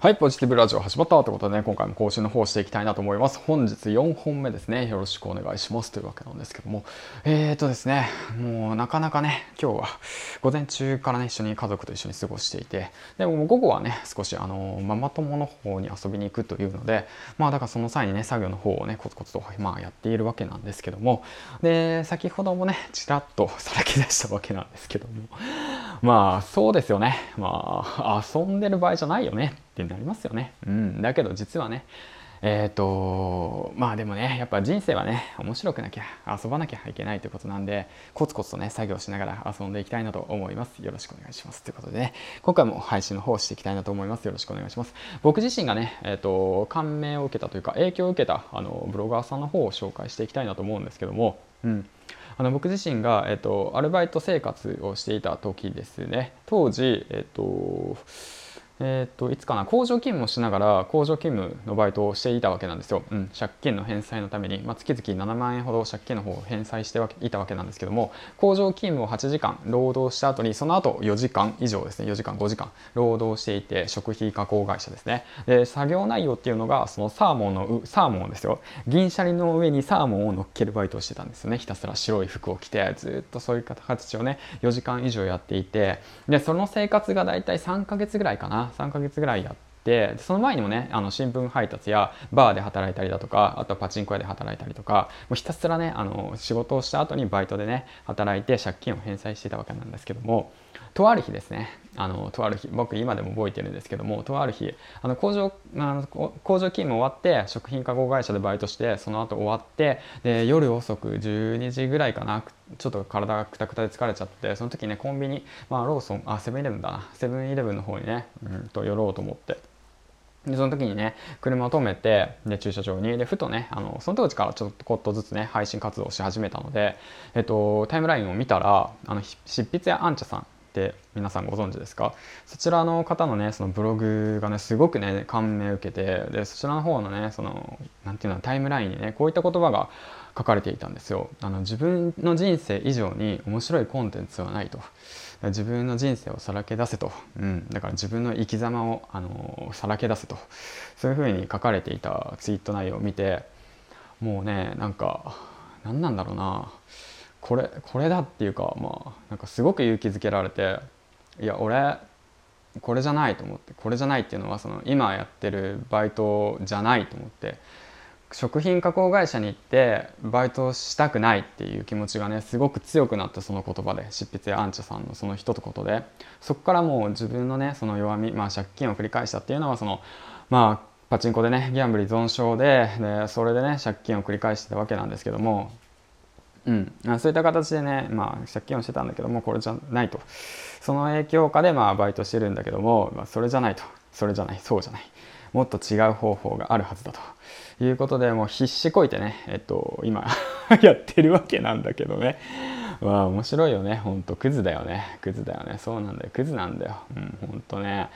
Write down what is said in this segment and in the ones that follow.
はい、ポジティブラジオ始まったということでね、今回も更新の方していきたいなと思います。本日4本目ですね。よろしくお願いしますというわけなんですけども。えーとですね、もうなかなかね、今日は午前中からね、一緒に家族と一緒に過ごしていて、でも午後はね、少しあの、ママ友の方に遊びに行くというので、まあだからその際にね、作業の方をね、コツコツとまあやっているわけなんですけども、で、先ほどもね、ちらっとさらけ出したわけなんですけども、まあそうですよね。まあ遊んでる場合じゃないよねってなりますよね。うん、だけど実はねえっ、ー、とまあでもねやっぱ人生はね面白くなきゃ遊ばなきゃいけないということなんでコツコツとね作業しながら遊んでいきたいなと思います。よろしくお願いします。ということでね今回も配信の方をしていきたいなと思います。よろしくお願いします。僕自身がねえっ、ー、と感銘を受けたというか影響を受けたあのブロガーさんの方を紹介していきたいなと思うんですけどもうん。あの僕自身が、えっと、アルバイト生活をしていた時ですね。当時、えっとえー、といつかな工場勤務をしながら工場勤務のバイトをしていたわけなんですよ、うん、借金の返済のために、まあ、月々7万円ほど借金の方を返済していたわけなんですけども工場勤務を8時間労働した後にその後4時間以上ですね。4時間5時間労働していて食費加工会社ですね。で作業内容っていうのがそのサーモンのサーモンですよ。銀シャリの上にサーモンを乗っけるバイトをしてたんですよね。ひたすら白い服を着てずっとそういう形をね4時間以上やっていて。でその生活が大体3ヶ月ぐらいかな。3ヶ月ぐらいやってその前にもねあの新聞配達やバーで働いたりだとかあとはパチンコ屋で働いたりとかもうひたすらねあの仕事をした後にバイトでね働いて借金を返済してたわけなんですけどもとある日ですねあのとある日僕今でも覚えてるんですけどもとある日あの工場あの工場勤務終わって食品加工会社でバイトしてその後終わってで夜遅く12時ぐらいかなちょっと体がくたくたで疲れちゃってその時ねコンビニ、まあ、ローソンあセブンイレブンだなセブンイレブンの方にね、うん、と寄ろうと思って。でその時にね車を止めてで駐車場にでふとねあのその当時からちょっとこっとずつね配信活動をし始めたので、えっと、タイムラインを見たらあの執筆屋あんちゃさんって皆さんご存知ですか？そちらの方のねそのブログがねすごくね感銘を受けてでそちらの方のねその何て言うのタイムラインにねこういった言葉が書かれていたんですよ。あの自分の人生以上に面白いコンテンツはないと。自分の人生をさらけ出せと、うん、だから自分の生き様をあのさらけ出せと。そういうふうに書かれていたツイート内容を見てもうねなんか何なんだろうな。これこれだっていうかまあなんかすごく勇気づけられていや俺これじゃないと思ってこれじゃないっていうのはその今やってるバイトじゃないと思って食品加工会社に行ってバイトしたくないっていう気持ちがねすごく強くなったその言葉で執筆やアンチャさんのその一言で。そこからもう自分のねその弱みまあ借金を繰り返したっていうのはそのまあパチンコでねギャンブル依存症ででそれでね借金を繰り返してたわけなんですけどもうん、そういった形でね、まあ、借金をしてたんだけどもこれじゃないと。その影響下でまあバイトしてるんだけども、まあ、それじゃないと。それじゃない。そうじゃない。もっと違う方法があるはずだと。いうことでもう必死こいてね、えっと、今 やってるわけなんだけどね。まあ面白いよね。ほんとクズだよね。クズだよね。そうなんだよ。クズなんだよ。うんほんとね。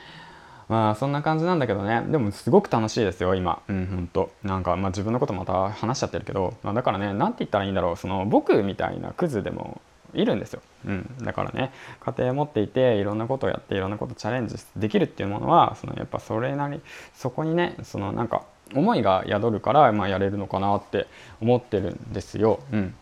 まあそんな感じなんだけどね。でもすごく楽しいですよ今。うんほんと。なんかまあ自分のことまた話しちゃってるけど、まあ、だからね何て言ったらいいんだろう。その僕みたいなクズでもいるんですよ、うん、だからね。家庭持っていていろんなことをやっていろんなことチャレンジできるっていうものはそのやっぱそれなりそこにねそのなんか思いが宿るから、まあ、やれるのかなって思ってるんですよ、うん、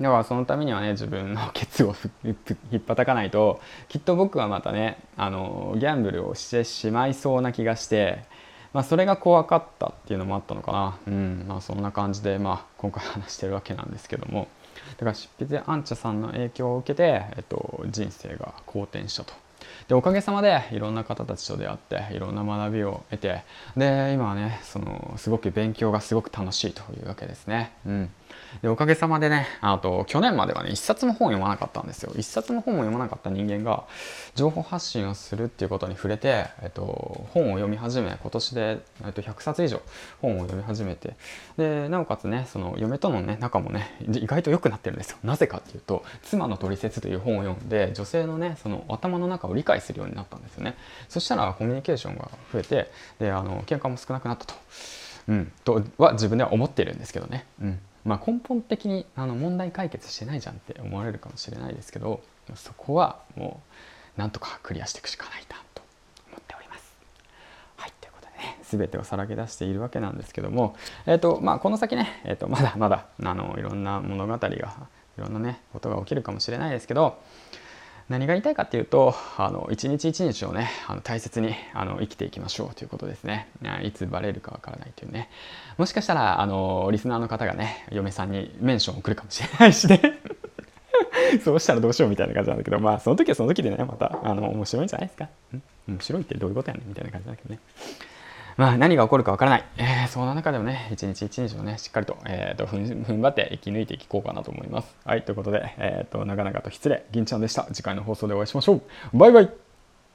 だからそのためにはね自分のケツを引っ叩かないときっと僕はまたねあのギャンブルをしてしまいそうな気がして、まあ、それが怖かったっていうのもあったのかな。うん。まあそんな感じで、まあ、今回話してるわけなんですけども。だから執筆でアンチャさんの影響を受けて、えっと、人生が好転したと。でおかげさまでいろんな方たちと出会っていろんな学びを得てで今はねそのすごく勉強がすごく楽しいというわけですね。うん。でおかげさまでねあと去年まではね一冊も本を読まなかったんですよ。一冊も本を読まなかった人間が情報発信をするっていうことに触れて、えっと、本を読み始め今年で、えっと、100冊以上本を読み始めてでなおかつねその嫁とのね仲もね意外と良くなってるんですよ。なぜかっていうと「妻のトリセツ」という本を読んで女性のねその頭の中を理解するようになったんですよねそしたらコミュニケーションが増えてであの喧嘩も少なくなったと。うん、とは自分では思ってるんですけどね。うんまあ、根本的にあの問題解決してないじゃんって思われるかもしれないですけどそこはもうなんとかクリアしていくしかないなと思っております。はいということでね全てをさらけ出しているわけなんですけども、えーとまあ、この先ね、えー、とまだまだあのいろんな物語がいろんなねことが起きるかもしれないですけど何が言いたいかっていうとあの一日一日をねあの大切にあの生きていきましょうということですね。いつバレるかわからないというね。もしかしたらあのリスナーの方がね嫁さんにメンションを送るかもしれないしね。そうしたらどうしようみたいな感じなんだけどまあその時はその時でねまたあの面白いんじゃないですか。面白いってどういうことやねんみたいな感じだけどね。まあ、何が起こるかわからない、えー、そんな中でもね一日一日をねしっかりと,、えーと、ふん踏ん張って生き抜いていこうかなと思います。はいということで、えーと、長々と失礼。銀ちゃんでした。次回の放送でお会いしましょう。バイバイ。